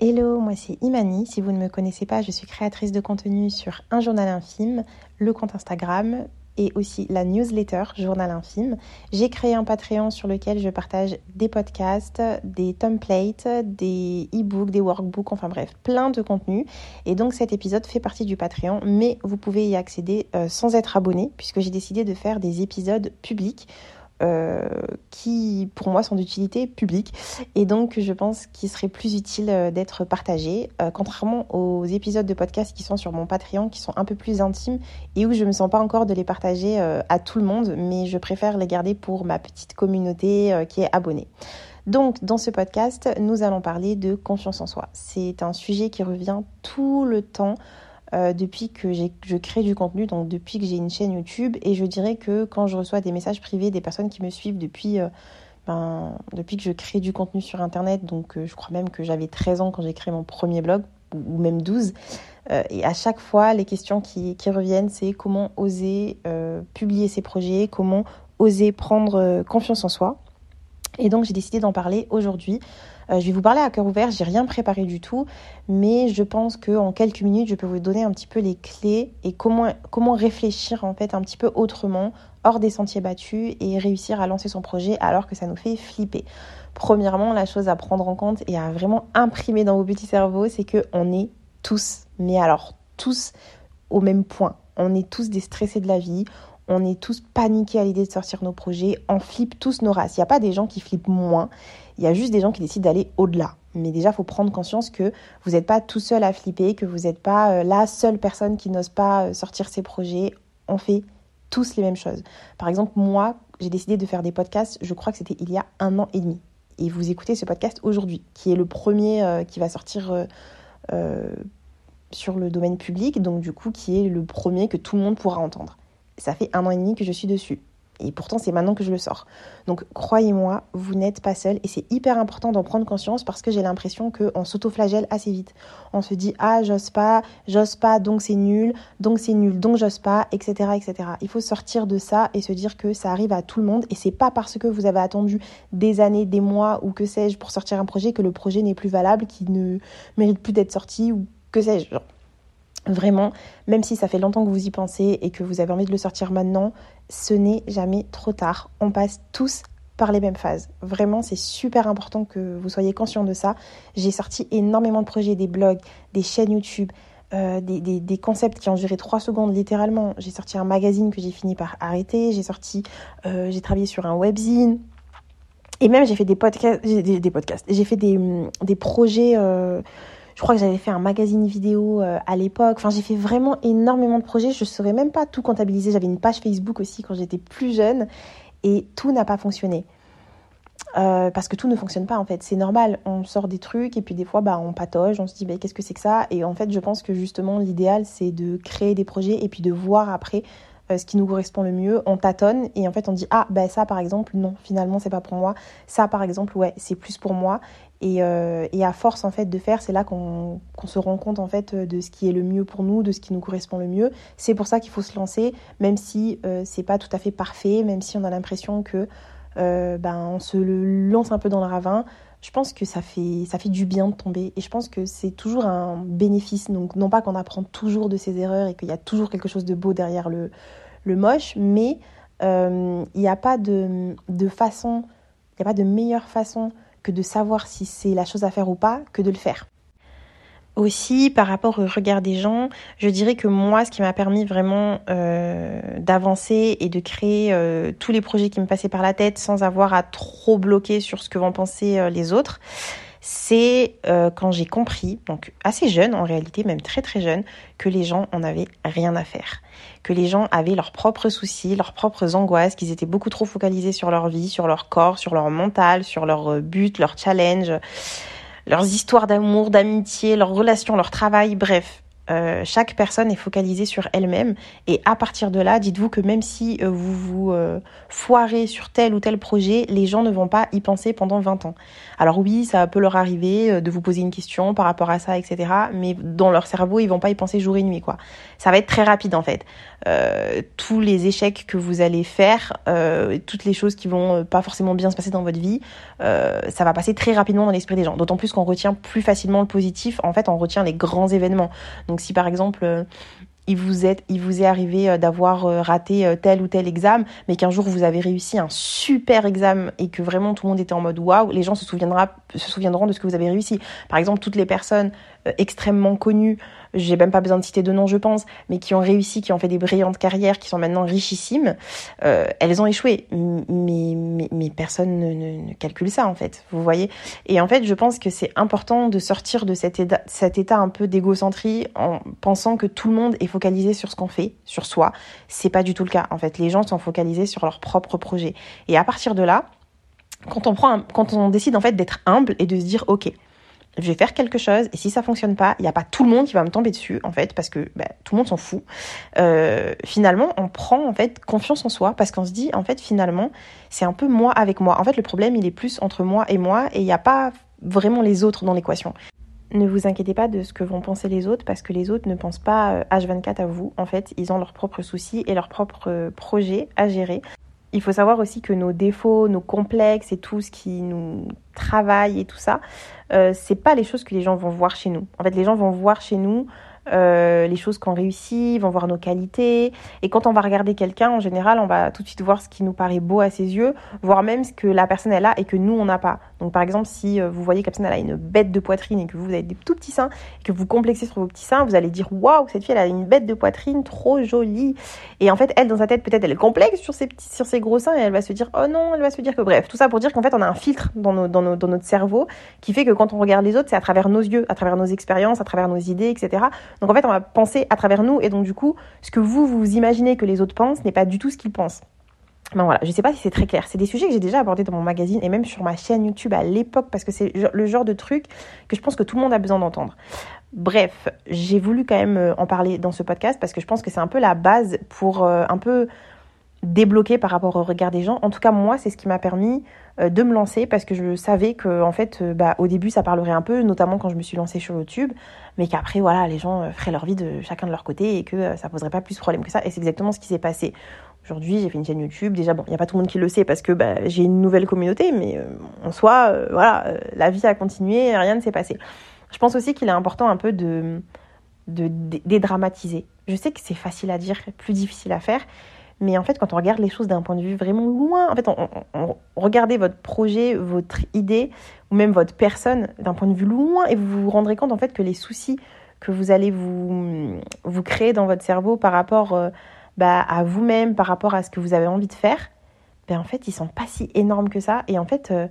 Hello, moi c'est Imani. Si vous ne me connaissez pas, je suis créatrice de contenu sur Un Journal Infime, le compte Instagram et aussi la newsletter Journal Infime. J'ai créé un Patreon sur lequel je partage des podcasts, des templates, des e-books, des workbooks, enfin bref, plein de contenus. Et donc cet épisode fait partie du Patreon, mais vous pouvez y accéder euh, sans être abonné puisque j'ai décidé de faire des épisodes publics euh, qui pour moi sont d'utilité publique et donc je pense qu'il serait plus utile euh, d'être partagé euh, contrairement aux épisodes de podcast qui sont sur mon Patreon qui sont un peu plus intimes et où je me sens pas encore de les partager à tout le monde mais je préfère les garder pour ma petite communauté qui est abonnée. Donc dans ce podcast, nous allons parler de confiance en soi. C'est un sujet qui revient tout le temps euh, depuis que je crée du contenu, donc depuis que j'ai une chaîne YouTube. Et je dirais que quand je reçois des messages privés des personnes qui me suivent depuis, euh, ben, depuis que je crée du contenu sur Internet, donc euh, je crois même que j'avais 13 ans quand j'ai créé mon premier blog, ou, même 12. et à chaque fois, les questions qui, qui reviennent, c'est comment oser publier ses projets, comment oser prendre confiance en soi. Et donc j'ai décidé d'en parler aujourd'hui. Euh, je vais vous parler à cœur ouvert, j'ai rien préparé du tout, mais je pense qu'en quelques minutes, je peux vous donner un petit peu les clés et comment, réfléchir en fait un petit peu autrement, hors des sentiers battus et réussir à lancer son projet alors que ça nous fait flipper. Premièrement, la chose à prendre en compte et à vraiment imprimer dans vos petits cerveaux, c'est que on est tous, mais alors tous au même point. On est tous des stressés de la vie, on est tous paniqués à l'idée de sortir nos projets, on flippe tous nos races. Il n'y a pas des gens qui flippent moins, il y a juste des gens qui décident d'aller au-delà. Mais déjà, il faut prendre conscience que vous n'êtes pas tout seul à flipper, que vous n'êtes pas euh, la seule personne qui n'ose pas euh, sortir ses projets. On fait tous les mêmes choses. Par exemple, moi, j'ai décidé de faire des podcasts, je crois que c'était il y a un an et demi. Et vous écoutez ce podcast aujourd'hui, qui est le premier euh, qui va sortir sur le domaine public, donc du coup, qui est le premier que tout le monde pourra entendre. Ça fait un an et demi que je suis dessus. Et pourtant, c'est maintenant que je le sors. Donc, croyez-moi, vous n'êtes pas seul. Et c'est hyper important d'en prendre conscience parce que j'ai l'impression qu'on s'autoflagelle assez vite. On se dit, ah, j'ose pas, j'ose pas, donc c'est nul, donc c'est nul, donc j'ose pas, etc., etc. Il faut sortir de ça et se dire que ça arrive à tout le monde. Et c'est pas parce que vous avez attendu des années, des mois ou que sais-je pour sortir un projet que le projet n'est plus valable, qu'il ne mérite plus d'être sorti ou que sais-je. Vraiment, même si ça fait longtemps que vous y pensez et que vous avez envie de le sortir maintenant, ce n'est jamais trop tard. On passe tous par les mêmes phases. Vraiment, c'est super important que vous soyez conscient de ça. J'ai sorti énormément de projets, des blogs, des chaînes YouTube, euh, des, concepts qui ont duré trois secondes littéralement. J'ai sorti un magazine que j'ai fini par arrêter. J'ai sorti, euh, j'ai travaillé sur un webzine. Et même j'ai fait des podcasts, des. J'ai fait des, des projets. Euh, je crois que j'avais fait un magazine vidéo euh, à l'époque. Enfin, j'ai fait vraiment énormément de projets. Je ne saurais même pas tout comptabiliser. J'avais une page Facebook aussi quand j'étais plus jeune et tout n'a pas fonctionné. Euh, parce que tout ne fonctionne pas en fait, c'est normal, on sort des trucs et puis des fois bah, on patauge, on se dit bah, qu'est-ce que c'est que ça? Et en fait je pense que justement l'idéal c'est de créer des projets et puis de voir après ce qui nous correspond le mieux, on tâtonne et en fait on dit ah ben ça par exemple non finalement c'est pas pour moi, ça par exemple ouais c'est plus pour moi et, euh, et, à force en fait de faire, c'est là qu'on se rend compte en fait de ce qui est le mieux pour nous, de ce qui nous correspond le mieux. C'est pour ça qu'il faut se lancer, même si euh, c'est pas tout à fait parfait, même si on a l'impression que ben on se lance un peu dans le ravin. Je pense que ça fait ça du bien de tomber et je pense que c'est toujours un bénéfice. Donc non pas qu'on apprend toujours de ses erreurs et qu'il y a toujours quelque chose de beau derrière le moche, mais il n'y a pas de, de façon, il n'y a pas de meilleure façon que de savoir si c'est la chose à faire ou pas que de le faire. Aussi, par rapport au regard des gens, je dirais que moi, ce qui m'a permis vraiment euh, d'avancer et de créer euh, tous les projets qui me passaient par la tête sans avoir à trop bloquer sur ce que vont penser euh, les autres, c'est quand j'ai compris, donc assez jeune en réalité, même très très jeune, que les gens en avaient rien à faire. Que les gens avaient leurs propres soucis, leurs propres angoisses, qu'ils étaient beaucoup trop focalisés sur leur vie, sur leur corps, sur leur mental, sur leur but, leur challenge, leurs histoires d'amour, d'amitié, leurs relations, leur travail, bref. Euh, chaque personne est focalisée sur elle-même et à partir de là, dites-vous que même si euh, vous vous euh, foirez sur tel ou tel projet, les gens ne vont pas y penser pendant 20 ans. Alors oui, ça peut leur arriver de vous poser une question par rapport à ça, etc. Mais dans leur cerveau, ils vont pas y penser jour et nuit, quoi. Ça va être très rapide en fait. tous les échecs que vous allez faire, toutes les choses qui vont pas forcément bien se passer dans votre vie, ça va passer très rapidement dans l'esprit des gens. D'autant plus qu'on retient plus facilement le positif. En fait, on retient les grands événements. Si par exemple euh, il vous est, arrivé euh, d'avoir euh, raté tel ou tel examen, mais qu'un jour vous avez réussi un super examen et que vraiment tout le monde était en mode waouh, les gens se souviendront de ce que vous avez réussi. Par exemple, toutes les personnes extrêmement connues j'ai même pas besoin de citer de noms, je pense, mais qui ont réussi, qui ont fait des brillantes carrières, qui sont maintenant richissimes, euh, elles ont échoué. Mais, mais, personne ne, calcule ça, en fait. Vous voyez Et en fait, je pense que c'est important de sortir de cet état, cet état un peu d'égocentrie en pensant que tout le monde est focalisé sur ce qu'on fait, sur soi. C'est pas du tout le cas. En fait, les gens sont focalisés sur leur propre projet. Et à partir de là, quand on prend, quand on décide en fait d'être humble et de se dire, ok, je vais faire quelque chose et si ça fonctionne pas, il n'y a pas tout le monde qui va me tomber dessus en fait parce que bah, tout le monde s'en fout. Euh, finalement, on prend en fait confiance en soi parce qu'on se dit en fait finalement c'est un peu moi avec moi. En fait, le problème il est plus entre moi et moi et il n'y a pas vraiment les autres dans l'équation. Ne vous inquiétez pas de ce que vont penser les autres parce que les autres ne pensent pas H24 euh, à vous. En fait, ils ont leurs propres soucis et leurs propres euh, projets à gérer. Il faut savoir aussi que nos défauts, nos complexes et tout ce qui nous travaille et tout ça, euh, c'est pas les choses que les gens vont voir chez nous. En fait, les gens vont voir chez nous euh, les choses qu'on réussit, vont voir nos qualités. Et quand on va regarder quelqu'un, en général, on va tout de suite voir ce qui nous paraît beau à ses yeux, voire même ce que la personne elle a et que nous on n'a pas. Donc par exemple, si euh, vous voyez que la personne elle a une bête de poitrine et que vous, avez des tout petits seins et que vous complexez sur vos petits seins, vous allez dire waouh cette fille elle a une bête de poitrine trop jolie. Et en fait elle dans sa tête peut-être elle complexe sur ses petits sur ses gros seins et elle va se dire oh non elle va se dire que bref tout ça pour dire qu'en fait on a un filtre dans, nos, dans, nos, dans notre cerveau qui fait que quand on regarde les autres c'est à travers nos yeux, à travers nos expériences, à travers nos idées, etc. Donc en fait, on va penser à travers nous et donc du coup, ce que vous, vous imaginez que les autres pensent n'est pas du tout ce qu'ils pensent. Ben voilà, je sais pas si c'est très clair. C'est des sujets que j'ai déjà abordés dans mon magazine et même sur ma chaîne YouTube à l'époque parce que c'est le genre de truc que je pense que tout le monde a besoin d'entendre. Bref, j'ai voulu quand même euh, en parler dans ce podcast parce que je pense que c'est un peu la base pour euh, un peu débloquer par rapport au regard des gens. En tout cas, moi, c'est ce qui m'a permis euh, de me lancer parce que je savais que, en fait, euh, bah, au début, ça parlerait un peu, notamment quand je me suis lancée sur YouTube, mais qu'après, voilà, les gens euh, feraient leur vie de chacun de leur côté et que ça poserait pas plus de problème que ça. Et c'est exactement ce qui s'est passé. Aujourd'hui, j'ai fait une chaîne YouTube. Déjà, bon, il n'y a pas tout le monde qui le sait parce que bah, j'ai une nouvelle communauté, mais en soi, voilà, la vie a continué, rien ne s'est passé. Je pense aussi qu'il est important un peu de dédramatiser. Je sais que c'est facile à dire, plus difficile à faire, mais en fait, quand on regarde les choses d'un point de vue vraiment loin, en fait, on, regardez votre projet, votre idée, ou même votre personne d'un point de vue loin, et vous vous rendrez compte en fait que les soucis que vous allez vous, créer dans votre cerveau par rapport euh, bah, à vous-même, par rapport à ce que vous avez envie de faire, ben en fait, ils sont pas si énormes que ça. Et en fait, euh,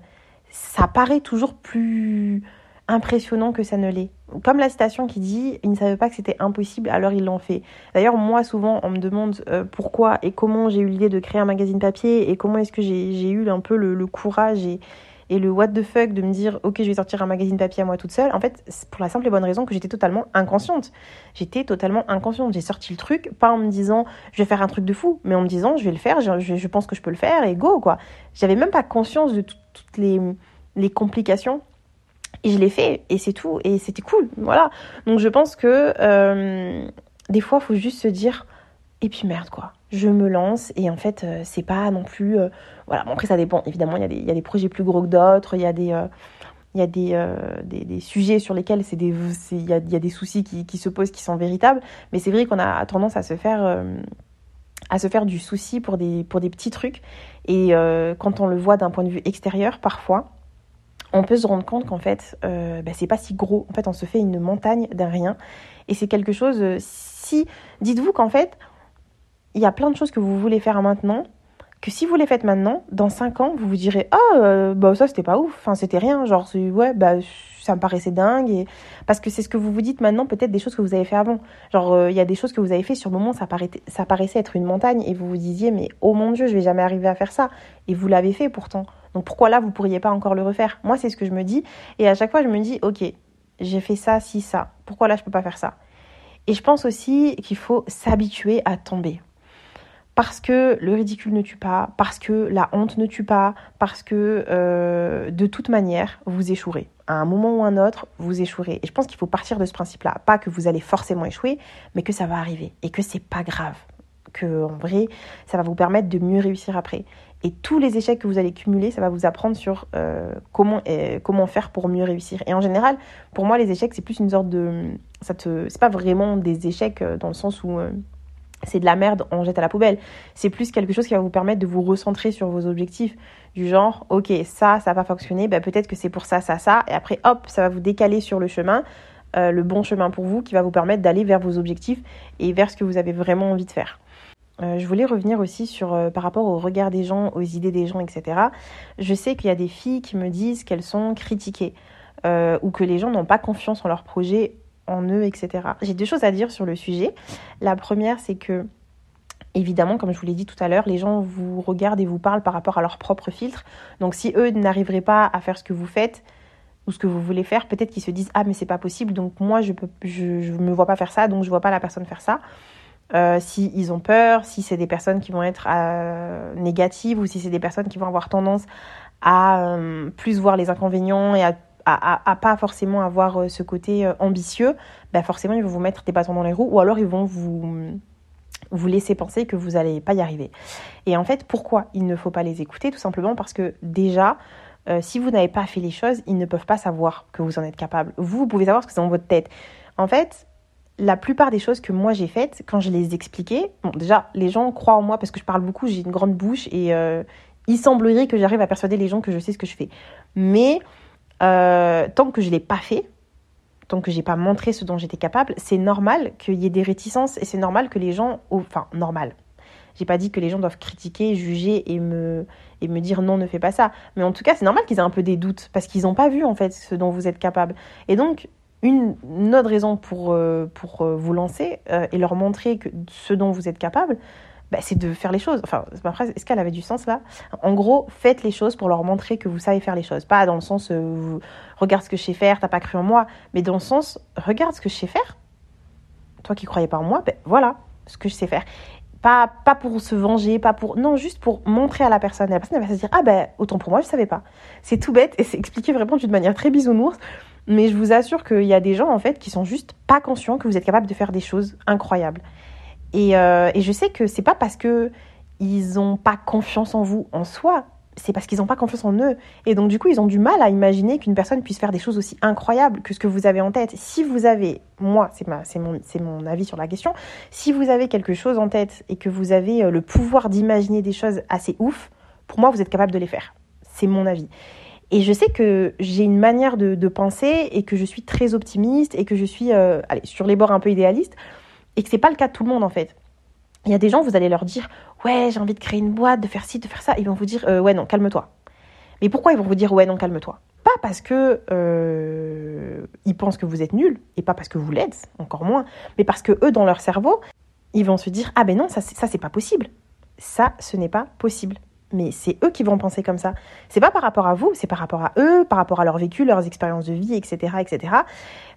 ça paraît toujours plus impressionnant que ça ne l'est. Comme la citation qui dit ils ne savaient pas que c'était impossible, alors ils l'ont fait. D'ailleurs, moi, souvent, on me demande euh, pourquoi et comment j'ai eu l'idée de créer un magazine papier et comment est-ce que j'ai eu un peu le, courage et, le what the fuck de me dire ok, je vais sortir un magazine papier à moi toute seule. En fait, pour la simple et bonne raison que j'étais totalement inconsciente. J'étais totalement inconsciente. J'ai sorti le truc, pas en me disant je vais faire un truc de fou, mais en me disant je vais le faire, je, pense que je peux le faire et go quoi. J'avais même pas conscience de toutes les complications et je l'ai fait et c'est tout et c'était cool voilà. Donc je pense que euh, des fois il faut juste se dire et puis merde quoi. Je me lance et en fait euh, c'est pas non plus euh, voilà. Bon, après ça dépend. Évidemment il y, y a des projets plus gros que d'autres il y a des il y a des, des, des, sujets sur lesquels il y a, y a, des soucis qui, qui, se posent qui sont véritables. Mais c'est vrai qu'on a tendance à se faire à se faire du souci pour des pour des petits trucs. Et quand on le voit d'un point de vue extérieur parfois on peut se rendre compte qu'en fait, euh, bah, c'est pas si gros. En fait, on se fait une montagne d'un rien. Et c'est quelque chose, euh, si. Dites-vous qu'en fait, il y a plein de choses que vous voulez faire maintenant, que si vous les faites maintenant, dans 5 ans, vous vous direz Ah, euh, bah ça c'était pas ouf, enfin c'était rien, genre, ouais, bah ça me paraissait dingue. Parce que c'est ce que vous vous dites maintenant, peut-être des choses que vous avez fait avant. Genre, il y a des choses que vous avez fait sur le moment, ça, ça paraissait être une montagne, et vous vous disiez Mais oh mon Dieu, je vais jamais arriver à faire ça. Et vous l'avez fait pourtant. Donc pourquoi là, vous pourriez pas encore le refaire? Moi, c'est ce que je me dis. Et à chaque fois, je me dis, ok, j'ai fait ça, si, ça. Pourquoi là, je peux pas faire ça? Et je pense aussi qu'il faut s'habituer à tomber. Parce que le ridicule ne tue pas, parce que la honte ne tue pas, parce que euh, de toute manière, vous échouerez. À un moment ou un autre, vous échouerez. Et je pense qu'il faut partir de ce principe-là. Pas que vous allez forcément échouer, mais que ça va arriver. Et que c'est pas grave. Que en vrai, ça va vous permettre de mieux réussir après. Et tous les échecs que vous allez cumuler, ça va vous apprendre sur euh, comment, euh, comment faire pour mieux réussir. Et en général, pour moi, les échecs, c'est plus une sorte de. Ça te, c'est pas vraiment des échecs euh, dans le sens où c'est de la merde, on jette à la poubelle. C'est plus quelque chose qui va vous permettre de vous recentrer sur vos objectifs. Du genre, ok, ça, ça va pas fonctionné, bah, peut-être que c'est pour ça, ça, ça. Et après, hop, ça va vous décaler sur le chemin, le bon chemin pour vous, qui va vous permettre d'aller vers vos objectifs et vers ce que vous avez vraiment envie de faire. Euh, je voulais revenir aussi sur euh, par rapport au regard des gens, aux idées des gens, etc. Je sais qu'il y a des filles qui me disent qu'elles sont critiquées euh, ou que les gens n'ont pas confiance en leur projet, en eux, etc. J'ai deux choses à dire sur le sujet. La première, c'est que Évidemment, comme je vous l'ai dit tout à l'heure, les gens vous regardent et vous parlent par rapport à leur propre filtre. Donc si eux n'arriveraient pas à faire ce que vous faites ou ce que vous voulez faire, peut-être qu'ils se disent ah mais c'est pas possible, donc moi je peux je, je me vois pas faire ça, donc je vois pas la personne faire ça. Euh, si ils ont peur, si c'est des personnes qui vont être euh, négatives ou si c'est des personnes qui vont avoir tendance à euh, plus voir les inconvénients et à, à, pas forcément avoir ce côté ambitieux, ben forcément ils vont vous mettre des bâtons dans les roues ou alors ils vont vous vous laisser penser que vous n'allez pas y arriver. Et en fait, pourquoi il ne faut pas les écouter? Tout simplement parce que déjà, si vous n'avez pas fait les choses, ils ne peuvent pas savoir que vous en êtes capable. Vous, vous pouvez savoir ce que c'est dans votre tête. En fait, la plupart des choses que moi j'ai faites, quand je les expliquais, bon, déjà, les gens croient en moi parce que je parle beaucoup, j'ai une grande bouche et euh, il semblerait que j'arrive à persuader les gens que je sais ce que je fais. Mais euh, tant que je ne l'ai pas fait, tant que j'ai pas montré ce dont j'étais capable, c'est normal qu'il y ait des réticences et c'est normal que les gens. Enfin, normal. J'ai pas dit que les gens doivent critiquer, juger et me, et me dire non, ne fais pas ça. Mais en tout cas, c'est normal qu'ils aient un peu des doutes parce qu'ils n'ont pas vu en fait ce dont vous êtes capable. Et donc, une, autre raison pour, euh, pour euh, vous lancer euh, et leur montrer que ce dont vous êtes capable, bah, c'est de faire les choses. Enfin, ma phrase, est-ce qu'elle avait du sens là? En gros, faites les choses pour leur montrer que vous savez faire les choses. Pas dans le sens, regarde ce que je sais faire, t'as pas cru en moi, mais dans le sens, regarde ce que je sais faire. Toi qui croyais pas en moi, ben voilà ce que je sais faire. Pas, pas pour se venger, pas pour. Non, juste pour montrer à la personne. Et la personne, elle va se dire Ah ben, autant pour moi, je savais pas. C'est tout bête et c'est expliqué vraiment d'une manière très bisounours. Mais je vous assure qu'il y a des gens en fait qui sont juste pas conscients que vous êtes capable de faire des choses incroyables. Et, euh, et je sais que c'est pas parce que ils ont pas confiance en vous en soi, c'est parce qu'ils n'ont pas confiance en eux. Et donc du coup, ils ont du mal à imaginer qu'une personne puisse faire des choses aussi incroyables que ce que vous avez en tête. Si vous avez, moi, c'est mon, mon avis sur la question, si vous avez quelque chose en tête et que vous avez euh, le pouvoir d'imaginer des choses assez ouf, pour moi, vous êtes capable de les faire. C'est mon avis. Et je sais que j'ai une manière de, penser et que je suis très optimiste et que je suis euh, allez, sur les bords un peu idéaliste et que c'est pas le cas de tout le monde en fait. Il y a des gens, vous allez leur dire ouais j'ai envie de créer une boîte, de faire ci, de faire ça, ils vont vous dire euh, ouais non calme-toi. Mais pourquoi ils vont vous dire ouais non calme-toi? Pas parce que euh, ils pensent que vous êtes nul et pas parce que vous l'êtes encore moins, mais parce que eux dans leur cerveau ils vont se dire ah ben non ça ça c'est pas possible. Ça ce n'est pas possible mais c'est eux qui vont penser comme ça. C'est pas par rapport à vous, c'est par rapport à eux, par rapport à leur vécu, leurs expériences de vie, etc., etc.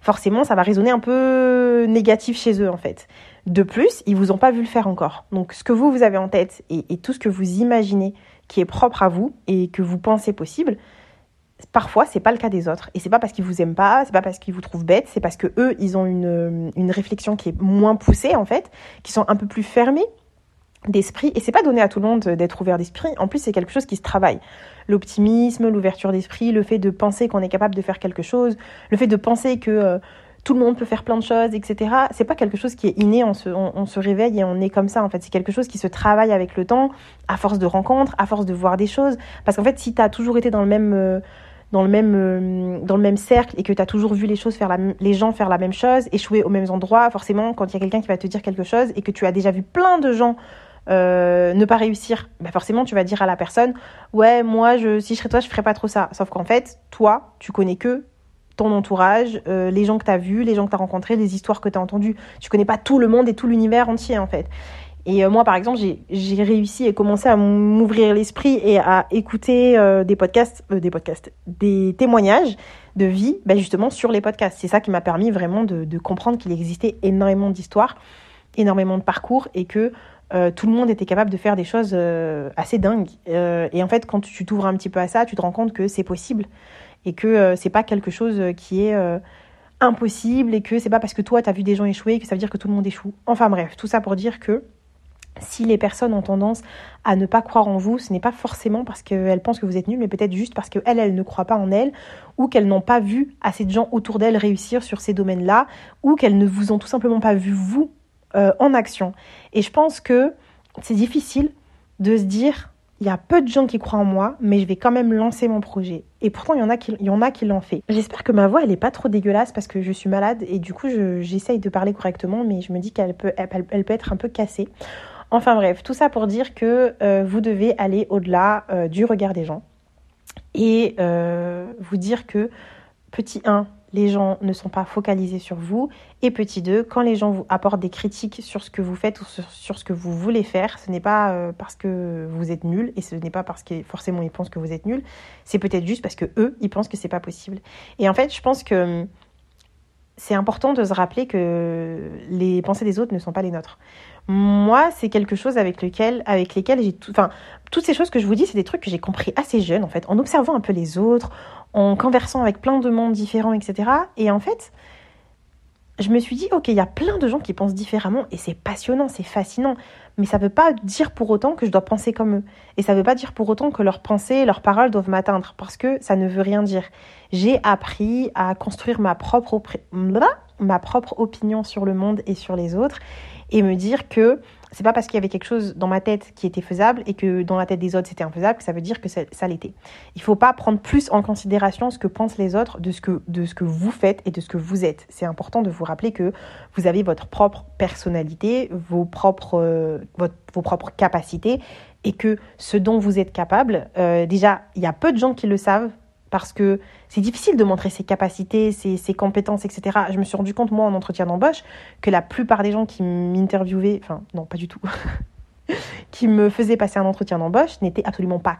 Forcément, ça va résonner un peu négatif chez eux, en fait. De plus, ils vous ont pas vu le faire encore. Donc, ce que vous, vous avez en tête et, tout ce que vous imaginez qui est propre à vous et que vous pensez possible, parfois, c'est pas le cas des autres. Et c'est pas parce qu'ils vous aiment pas, c'est pas parce qu'ils vous trouvent bête, c'est parce que eux, ils ont une, une réflexion qui est moins poussée, en fait, qui sont un peu plus fermés d'esprit et c'est pas donné à tout le monde d'être ouvert d'esprit. En plus c'est quelque chose qui se travaille. L'optimisme l'ouverture d'esprit le fait de penser qu'on est capable de faire quelque chose le fait de penser que euh, tout le monde peut faire plein de choses etc c'est pas quelque chose qui est inné. On se, on, se réveille et on est comme ça en fait. C'est quelque chose qui se travaille avec le temps à force de rencontres à force de voir des choses. Parce qu'en fait si tu as toujours été dans le même euh, dans le même euh, dans le même cercle et que tu as toujours vu les choses faire la, les gens faire la même chose échouer aux mêmes endroits forcément quand il y a quelqu'un qui va te dire quelque chose et que tu as déjà vu plein de gens euh, ne pas réussir, bah forcément tu vas dire à la personne ouais moi je si je serais toi je ferais pas trop ça. Sauf qu'en fait toi tu connais que ton entourage, euh, les gens que tu as vus, les gens que tu as rencontrés, les histoires que tu as entendues. Tu connais pas tout le monde et tout l'univers entier en fait. Et moi, par exemple, j'ai réussi à commencer à m'ouvrir l'esprit et à écouter des podcasts, des podcasts, des témoignages de vie, ben justement sur les podcasts. C'est ça qui m'a permis vraiment de comprendre qu'il existait énormément d'histoires, énormément de parcours et que euh, tout le monde était capable de faire des choses euh, assez dingues. Euh, et en fait, quand tu t'ouvres un petit peu à ça, tu te rends compte que c'est possible et que c'est pas quelque chose qui est impossible et que c'est pas parce que toi tu as vu des gens échouer que ça veut dire que tout le monde échoue. Enfin bref, tout ça pour dire que si les personnes ont tendance à ne pas croire en vous, ce n'est pas forcément parce qu'elles pensent que vous êtes nul, mais peut-être juste parce qu'elles, elles ne croient pas en elles, ou qu'elles n'ont pas vu assez de gens autour d'elles réussir sur ces domaines-là, ou qu'elles ne vous ont tout simplement pas vu vous euh, en action. Et je pense que c'est difficile de se dire, il y a peu de gens qui croient en moi, mais je vais quand même lancer mon projet. Et pourtant, il y en a qui, l'ont fait. J'espère que ma voix, elle est pas trop dégueulasse parce que je suis malade et du coup, j'essaye de parler correctement, mais je me dis qu'elle peut, elle, être un peu cassée. Enfin bref, tout ça pour dire que euh, vous devez aller au-delà euh, du regard des gens et vous dire que petit 1, les gens ne sont pas focalisés sur vous. Et petit 2, quand les gens vous apportent des critiques sur ce que vous faites ou sur, ce que vous voulez faire, ce n'est pas euh, parce que vous êtes nul et ce n'est pas parce que forcément ils pensent que vous êtes nul, c'est peut-être juste parce que eux, ils pensent que c'est pas possible. Et en fait, je pense que hum, c'est important de se rappeler que les pensées des autres ne sont pas les nôtres. Moi, c'est quelque chose avec lequel, avec lesquels j'ai tout, enfin, toutes ces choses que je vous dis, c'est des trucs que j'ai compris assez jeune, en fait, en observant un peu les autres, en conversant avec plein de mondes différents, etc. Et en fait, je me suis dit, ok, il y a plein de gens qui pensent différemment et c'est passionnant, c'est fascinant. Mais ça ne veut pas dire pour autant que je dois penser comme eux. Et ça ne veut pas dire pour autant que leurs pensées, leurs paroles doivent m'atteindre parce que ça ne veut rien dire. J'ai appris à construire ma propre, ma propre opinion sur le monde et sur les autres et me dire que c'est pas parce qu'il y avait quelque chose dans ma tête qui était faisable et que dans la tête des autres c'était infaisable que ça veut dire que ça, l'était. Il faut pas prendre plus en considération ce que pensent les autres de ce que, de ce que vous faites et de ce que vous êtes. C'est important de vous rappeler que vous avez votre propre personnalité, vos propres, euh, vos propres capacités et que ce dont vous êtes capable, euh, déjà, il y a peu de gens qui le savent parce que c'est difficile de montrer ses capacités, ses, compétences, etc. Je me suis rendu compte, moi, en entretien d'embauche, que la plupart des gens qui m'interviewaient, enfin, non, pas du tout, qui me faisaient passer un entretien d'embauche n'étaient absolument pas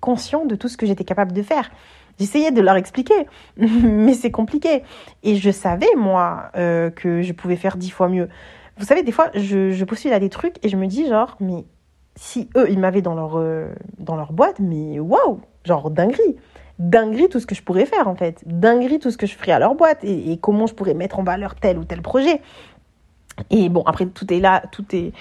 conscients de tout ce que j'étais capable de faire. J'essayais de leur expliquer, mais c'est compliqué. Et je savais, moi, euh, que je pouvais faire dix fois mieux. Vous savez, des fois, je, je postule à des trucs et je me dis, genre, mais si eux, ils m'avaient dans leur, euh, dans leur boîte, mais waouh, genre dinguerie dinguerie tout ce que je pourrais faire en fait, dinguerie tout ce que je ferais à leur boîte et, comment je pourrais mettre en valeur tel ou tel projet. Et bon, après tout est là, tout est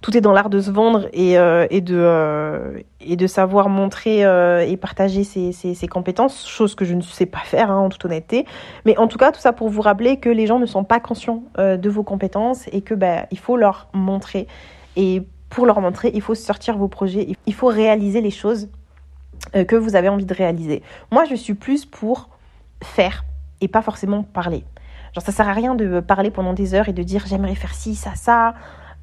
tout est dans l'art de se vendre et, euh, de euh, et de savoir montrer euh, et partager ses, ses, compétences, chose que je ne sais pas faire hein, en toute honnêteté. Mais en tout cas, tout ça pour vous rappeler que les gens ne sont pas conscients de vos compétences et que bah, il faut leur montrer. Et pour leur montrer, il faut sortir vos projets, il faut réaliser les choses que vous avez envie de réaliser. Moi, je suis plus pour faire et pas forcément parler. Genre, ça sert à rien de parler pendant des heures et de dire j'aimerais faire ci, ça, ça,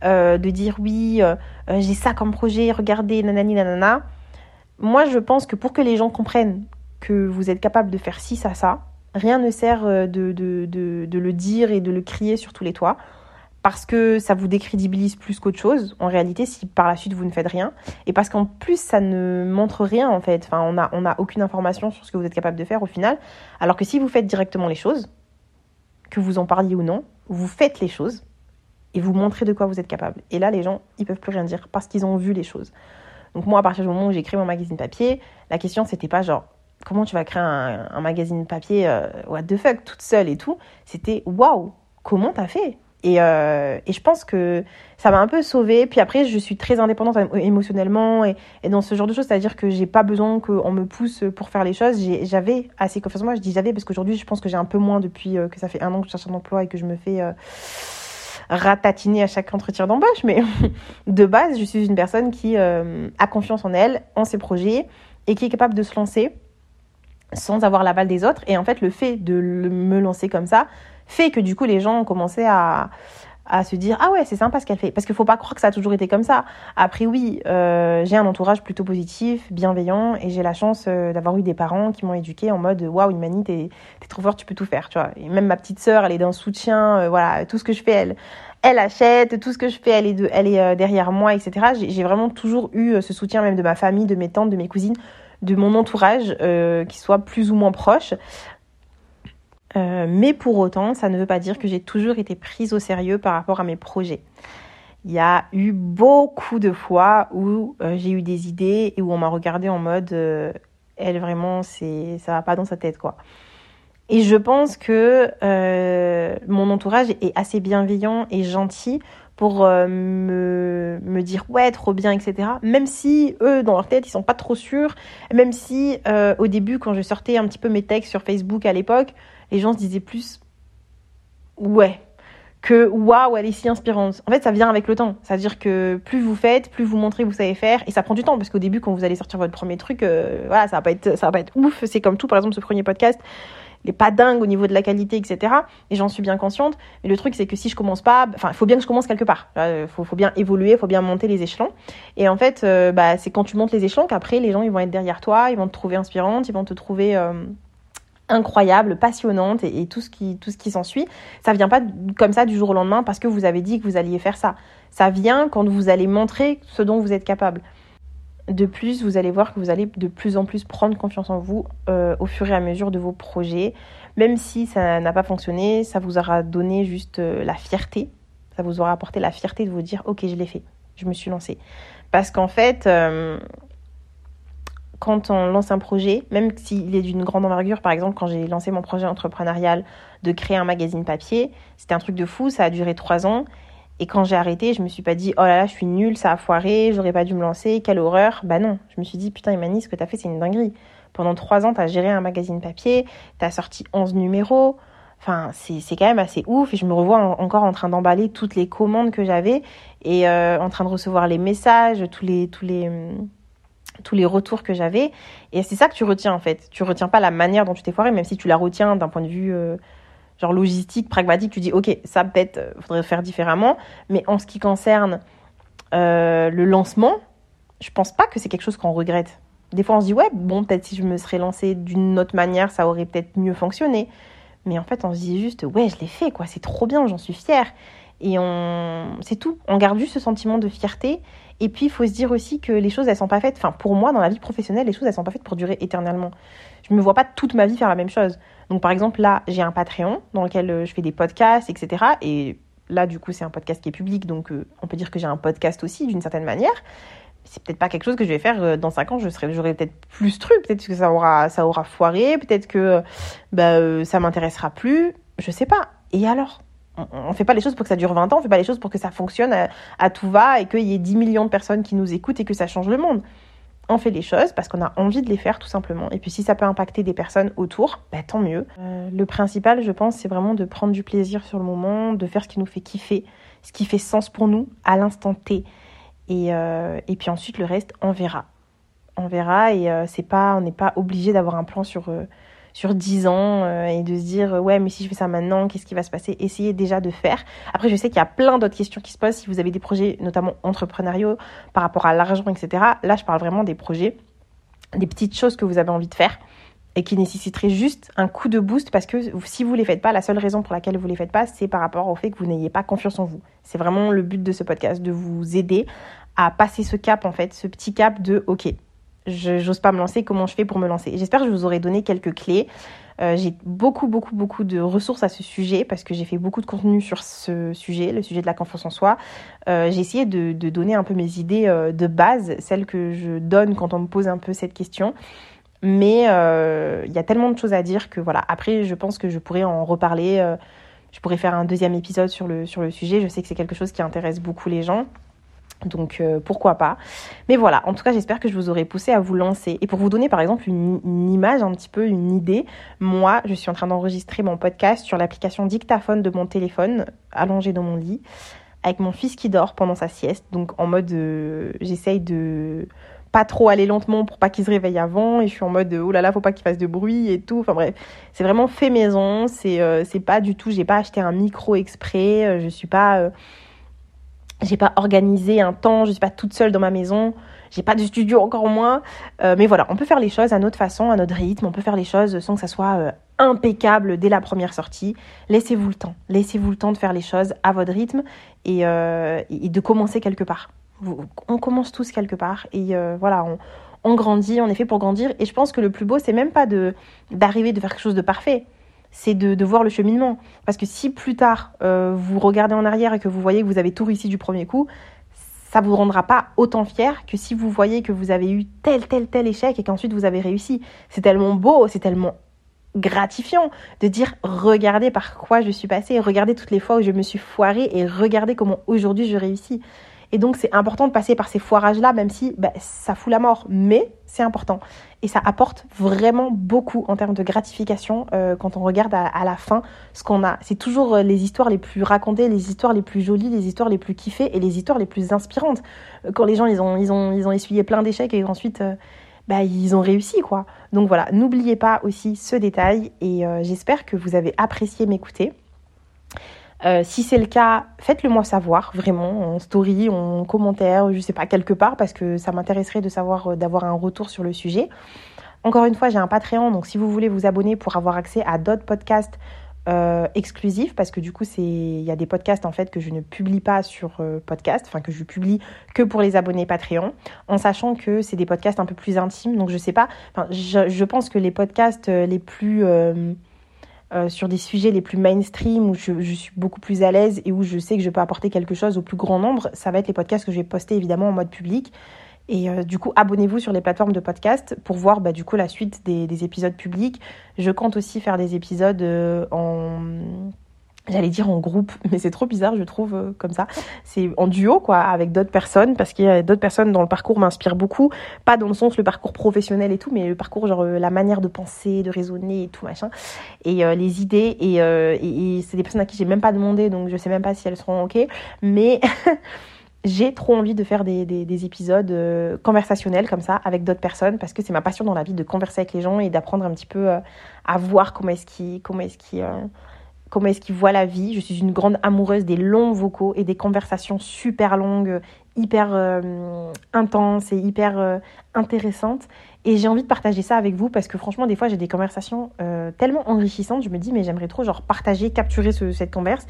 euh, de dire oui, euh, j'ai ça comme projet, regardez, nanani, nanana. Moi, je pense que pour que les gens comprennent que vous êtes capable de faire ci, ça, ça, rien ne sert de, de, de le dire et de le crier sur tous les toits parce que ça vous décrédibilise plus qu'autre chose, en réalité, si par la suite vous ne faites rien, et parce qu'en plus ça ne montre rien en fait, enfin on n'a on a aucune information sur ce que vous êtes capable de faire au final, alors que si vous faites directement les choses, que vous en parliez ou non, vous faites les choses et vous montrez de quoi vous êtes capable. Et là les gens, ils peuvent plus rien dire parce qu'ils ont vu les choses. Donc moi à partir du moment où j'ai créé mon magazine papier, la question c'était pas genre comment tu vas créer un, magazine papier euh, what the fuck toute seule et tout, c'était waouh, comment t'as fait? Et, euh, et, je pense que ça m'a un peu sauvée. Puis après, je suis très indépendante émotionnellement et, dans ce genre de choses, c'est-à-dire que j'ai pas besoin qu'on me pousse pour faire les choses. J'avais assez confiance en moi. Je dis j'avais parce qu'aujourd'hui, je pense que j'ai un peu moins depuis euh, que ça fait un an que je cherche un emploi et que je me fais euh, ratatiner à chaque entretien d'embauche. Mais de base, je suis une personne qui a confiance en elle, en ses projets et qui est capable de se lancer sans avoir l'aval des autres. Et en fait, le fait de me lancer comme ça, fait que du coup les gens ont commencé à, à se dire ah ouais c'est sympa ce qu'elle fait. Parce qu'il faut pas croire que ça a toujours été comme ça. Après oui euh, j'ai un entourage plutôt positif bienveillant et j'ai la chance euh, d'avoir eu des parents qui m'ont éduqué en mode waouh Imani t'es es trop fort tu peux tout faire tu vois. Et même ma petite sœur elle est d'un soutien euh, voilà tout ce que je fais elle elle achète tout ce que je fais elle est de, elle est derrière moi etc j'ai vraiment toujours eu ce soutien même de ma famille de mes tantes de mes cousines de mon entourage qui soit plus ou moins proche euh, mais pour autant, ça ne veut pas dire que j'ai toujours été prise au sérieux par rapport à mes projets. Il y a eu beaucoup de fois où euh, j'ai eu des idées et où on m'a regardé en mode euh, elle vraiment c'est ça va pas dans sa tête quoi. Et je pense que mon entourage est assez bienveillant et gentil pour me, me, dire ouais trop bien etc même si eux dans leur tête ils sont pas trop sûrs même si au début quand je sortais un petit peu mes textes sur Facebook à l'époque les gens se disaient plus ouais que waouh, elle est si inspirante. En fait, ça vient avec le temps. C'est-à-dire que plus vous faites, plus vous montrez, vous savez faire, et ça prend du temps parce qu'au début, quand vous allez sortir votre premier truc, euh, voilà, ça va pas être, ça va pas être ouf. C'est comme tout, par exemple, ce premier podcast, il est pas dingue au niveau de la qualité, etc. Et j'en suis bien consciente. Mais le truc, c'est que si je commence pas, enfin, il faut bien que je commence quelque part. Il faut, bien évoluer, il faut bien monter les échelons. Et en fait, euh, bah, c'est quand tu montes les échelons qu'après, les gens, ils vont être derrière toi, ils vont te trouver inspirante, ils vont te trouver euh, incroyable, passionnante et, tout ce qui, tout ce qui s'ensuit. Ça vient pas comme ça du jour au lendemain parce que vous avez dit que vous alliez faire ça. Ça vient quand vous allez montrer ce dont vous êtes capable. De plus, vous allez voir que vous allez de plus en plus prendre confiance en vous euh, au fur et à mesure de vos projets. Même si ça n'a pas fonctionné, ça vous aura donné juste euh, la fierté. Ça vous aura apporté la fierté de vous dire, ok, je l'ai fait, je me suis lancée. Parce qu'en fait, euh, quand on lance un projet, même s'il est d'une grande envergure, par exemple, quand j'ai lancé mon projet entrepreneurial de créer un magazine papier, c'était un truc de fou, ça a duré trois ans. Et quand j'ai arrêté, je me suis pas dit, oh là là, je suis nulle, ça a foiré, j'aurais pas dû me lancer, quelle horreur. Bah non, je me suis dit, putain, Emmanuel, ce que t'as fait, c'est une dinguerie. Pendant trois ans, t'as géré un magazine papier, t'as sorti 11 numéros. Enfin, c'est quand même assez ouf. Et je me revois encore en train d'emballer toutes les commandes que j'avais et euh, en train de recevoir les messages, tous les, tous les, tous les retours que j'avais. Et c'est ça que tu retiens en fait. Tu retiens pas la manière dont tu t'es foiré, même si tu la retiens d'un point de vue euh, genre logistique, pragmatique. Tu dis ok, ça peut-être euh, faudrait faire différemment. Mais en ce qui concerne euh, le lancement, je pense pas que c'est quelque chose qu'on regrette. Des fois on se dit ouais bon peut-être si je me serais lancé d'une autre manière, ça aurait peut-être mieux fonctionné. Mais en fait on se dit juste ouais je l'ai fait quoi, c'est trop bien, j'en suis fière. Et on... c'est tout. On garde juste ce sentiment de fierté et puis, il faut se dire aussi que les choses, elles sont pas faites. Enfin, pour moi, dans la vie professionnelle, les choses, elles sont pas faites pour durer éternellement. Je me vois pas toute ma vie faire la même chose. Donc, par exemple, là, j'ai un Patreon dans lequel euh, je fais des podcasts, etc. Et là, du coup, c'est un podcast qui est public, donc euh, on peut dire que j'ai un podcast aussi, d'une certaine manière. C'est peut-être pas quelque chose que je vais faire euh, dans 5 ans. J'aurai peut-être plus truc. Peut-être que ça aura, ça aura foiré. Peut-être que bah, ça m'intéressera plus. Je sais pas. Et alors? On ne fait pas les choses pour que ça dure 20 ans, on fait pas les choses pour que ça fonctionne à, tout va et qu'il y ait 10 millions de personnes qui nous écoutent et que ça change le monde. On fait les choses parce qu'on a envie de les faire tout simplement. Et puis si ça peut impacter des personnes autour, bah, tant mieux. Euh, le principal, je pense, c'est vraiment de prendre du plaisir sur le moment, de faire ce qui nous fait kiffer, ce qui fait sens pour nous à l'instant T. Et, euh, puis ensuite, le reste, on verra. On verra et euh, c'est pas, on n'est pas obligé d'avoir un plan sur sur 10 ans euh, et de se dire ouais mais si je fais ça maintenant qu'est-ce qui va se passer? Essayez déjà de faire. Après je sais qu'il y a plein d'autres questions qui se posent si vous avez des projets notamment entrepreneuriaux par rapport à l'argent etc là je parle vraiment des projets des petites choses que vous avez envie de faire et qui nécessiteraient juste un coup de boost parce que si vous les faites pas, la seule raison pour laquelle vous les faites pas, c'est par rapport au fait que vous n'ayez pas confiance en vous. C'est vraiment le but de ce podcast, de vous aider à passer ce cap en fait, ce petit cap de ok, je n'ose pas me lancer, comment je fais pour me lancer. J'espère que je vous aurai donné quelques clés. Euh, j'ai beaucoup, beaucoup, beaucoup de ressources à ce sujet parce que j'ai fait beaucoup de contenu sur ce sujet, le sujet de la confiance en soi. Euh, j'ai essayé de, donner un peu mes idées euh, de base, celles que je donne quand on me pose un peu cette question. Mais il y a tellement de choses à dire que voilà. Après, je pense que je pourrais en reparler. je pourrais faire un deuxième épisode sur le, sur le sujet. Je sais que c'est quelque chose qui intéresse beaucoup les gens. Donc euh, pourquoi pas. Mais voilà, en tout cas j'espère que je vous aurai poussé à vous lancer. Et pour vous donner par exemple une, image, un petit peu une idée, moi je suis en train d'enregistrer mon podcast sur l'application dictaphone de mon téléphone, allongé dans mon lit, avec mon fils qui dort pendant sa sieste. Donc en mode euh, j'essaye de pas trop aller lentement pour pas qu'il se réveille avant. Et je suis en mode oh là là, faut pas qu'il fasse de bruit et tout. Enfin bref, c'est vraiment fait maison. C'est euh, c'est pas du tout. J'ai pas acheté un micro exprès. Je suis pas. Euh, j'ai pas organisé un temps. Je suis pas toute seule dans ma maison. J'ai pas de studio encore moins. mais voilà, on peut faire les choses à notre façon, à notre rythme. On peut faire les choses sans que ça soit impeccable dès la première sortie. Laissez-vous le temps. Laissez-vous le temps de faire les choses à votre rythme et, et de commencer quelque part on commence tous quelque part et euh, voilà, on, grandit, on est fait pour grandir. Et je pense que le plus beau, c'est même pas de d'arriver de faire quelque chose de parfait, c'est de, voir le cheminement. Parce que si plus tard euh, vous regardez en arrière et que vous voyez que vous avez tout réussi du premier coup, ça vous rendra pas autant fier que si vous voyez que vous avez eu tel tel tel échec et qu'ensuite vous avez réussi. C'est tellement beau, c'est tellement gratifiant de dire regardez par quoi je suis passée, regardez toutes les fois où je me suis foirée et regardez comment aujourd'hui je réussis. Et donc, c'est important de passer par ces foirages-là, même si bah, ça fout la mort. Mais c'est important. Et ça apporte vraiment beaucoup en termes de gratification euh, quand on regarde à, la fin ce qu'on a. C'est toujours euh, les histoires les plus racontées, les histoires les plus jolies, les histoires les plus kiffées et les histoires les plus inspirantes. Euh, quand les gens, ils ont, ils ont, ils ont essuyé plein d'échecs et ensuite... bah, ils ont réussi quoi. Donc voilà, n'oubliez pas aussi ce détail et j'espère que vous avez apprécié m'écouter. Euh, si c'est le cas, faites-le moi savoir, vraiment, en story, en commentaire, je sais pas, quelque part, parce que ça m'intéresserait de savoir, euh, d'avoir un retour sur le sujet. Encore une fois, j'ai un Patreon, donc si vous voulez vous abonner pour avoir accès à d'autres podcasts euh, exclusifs, parce que du coup, il y a des podcasts en fait que je ne publie pas sur podcast, enfin que je publie que pour les abonnés Patreon, en sachant que c'est des podcasts un peu plus intimes. Donc je sais pas, je, je, pense que les podcasts les plus euh, sur des sujets les plus mainstream où je, suis beaucoup plus à l'aise et où je sais que je peux apporter quelque chose au plus grand nombre, ça va être les podcasts que je vais poster évidemment en mode public. Et euh, du coup, abonnez-vous sur les plateformes de podcast pour voir bah, du coup la suite des, épisodes publics. Je compte aussi faire des épisodes euh, en j'allais dire en groupe, mais c'est trop bizarre, je trouve, euh, comme ça. C'est en duo, quoi, avec d'autres personnes, parce qu'il y a d'autres personnes dont le parcours m'inspire beaucoup. Pas dans le sens le parcours professionnel et tout, mais le parcours, genre euh, la manière de penser, de raisonner et tout, machin. Et euh, les idées, et, et, c'est des personnes à qui j'ai même pas demandé, donc je sais même pas si elles seront OK. Mais j'ai trop envie de faire des, des, des épisodes conversationnels comme ça, avec d'autres personnes, parce que c'est ma passion dans la vie de converser avec les gens et d'apprendre un petit peu à voir. Comment est-ce qu'ils comment est-ce qu'ils voient la vie. Je suis une grande amoureuse des longs vocaux et des conversations super longues, hyper euh, intenses et hyper euh, intéressantes. Et j'ai envie de partager ça avec vous parce que franchement, des fois, j'ai des conversations euh, tellement enrichissantes. Je me dis, mais j'aimerais trop genre partager, capturer cette converse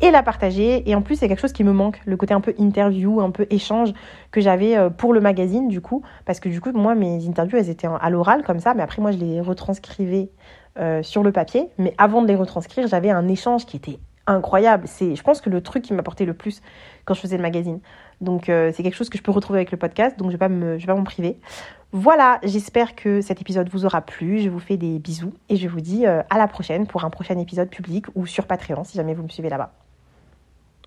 et la partager. Et en plus, c'est quelque chose qui me manque, le côté un peu interview, un peu échange que j'avais pour le magazine, du coup. Parce que du coup, moi, mes interviews, elles étaient à l'oral comme ça, mais après, moi, je les retranscrivais euh, sur le papier, mais avant de les retranscrire, j'avais un échange qui était incroyable. C'est, je pense que le truc qui m'apportait le plus quand je faisais le magazine. Donc euh, c'est quelque chose que je peux retrouver avec le podcast, donc je vais pas me, je vais pas m'en priver. Voilà, j'espère que cet épisode vous aura plu. Je vous fais des bisous et je vous dis euh, à la prochaine pour un prochain épisode public ou sur Patreon si jamais vous me suivez là-bas.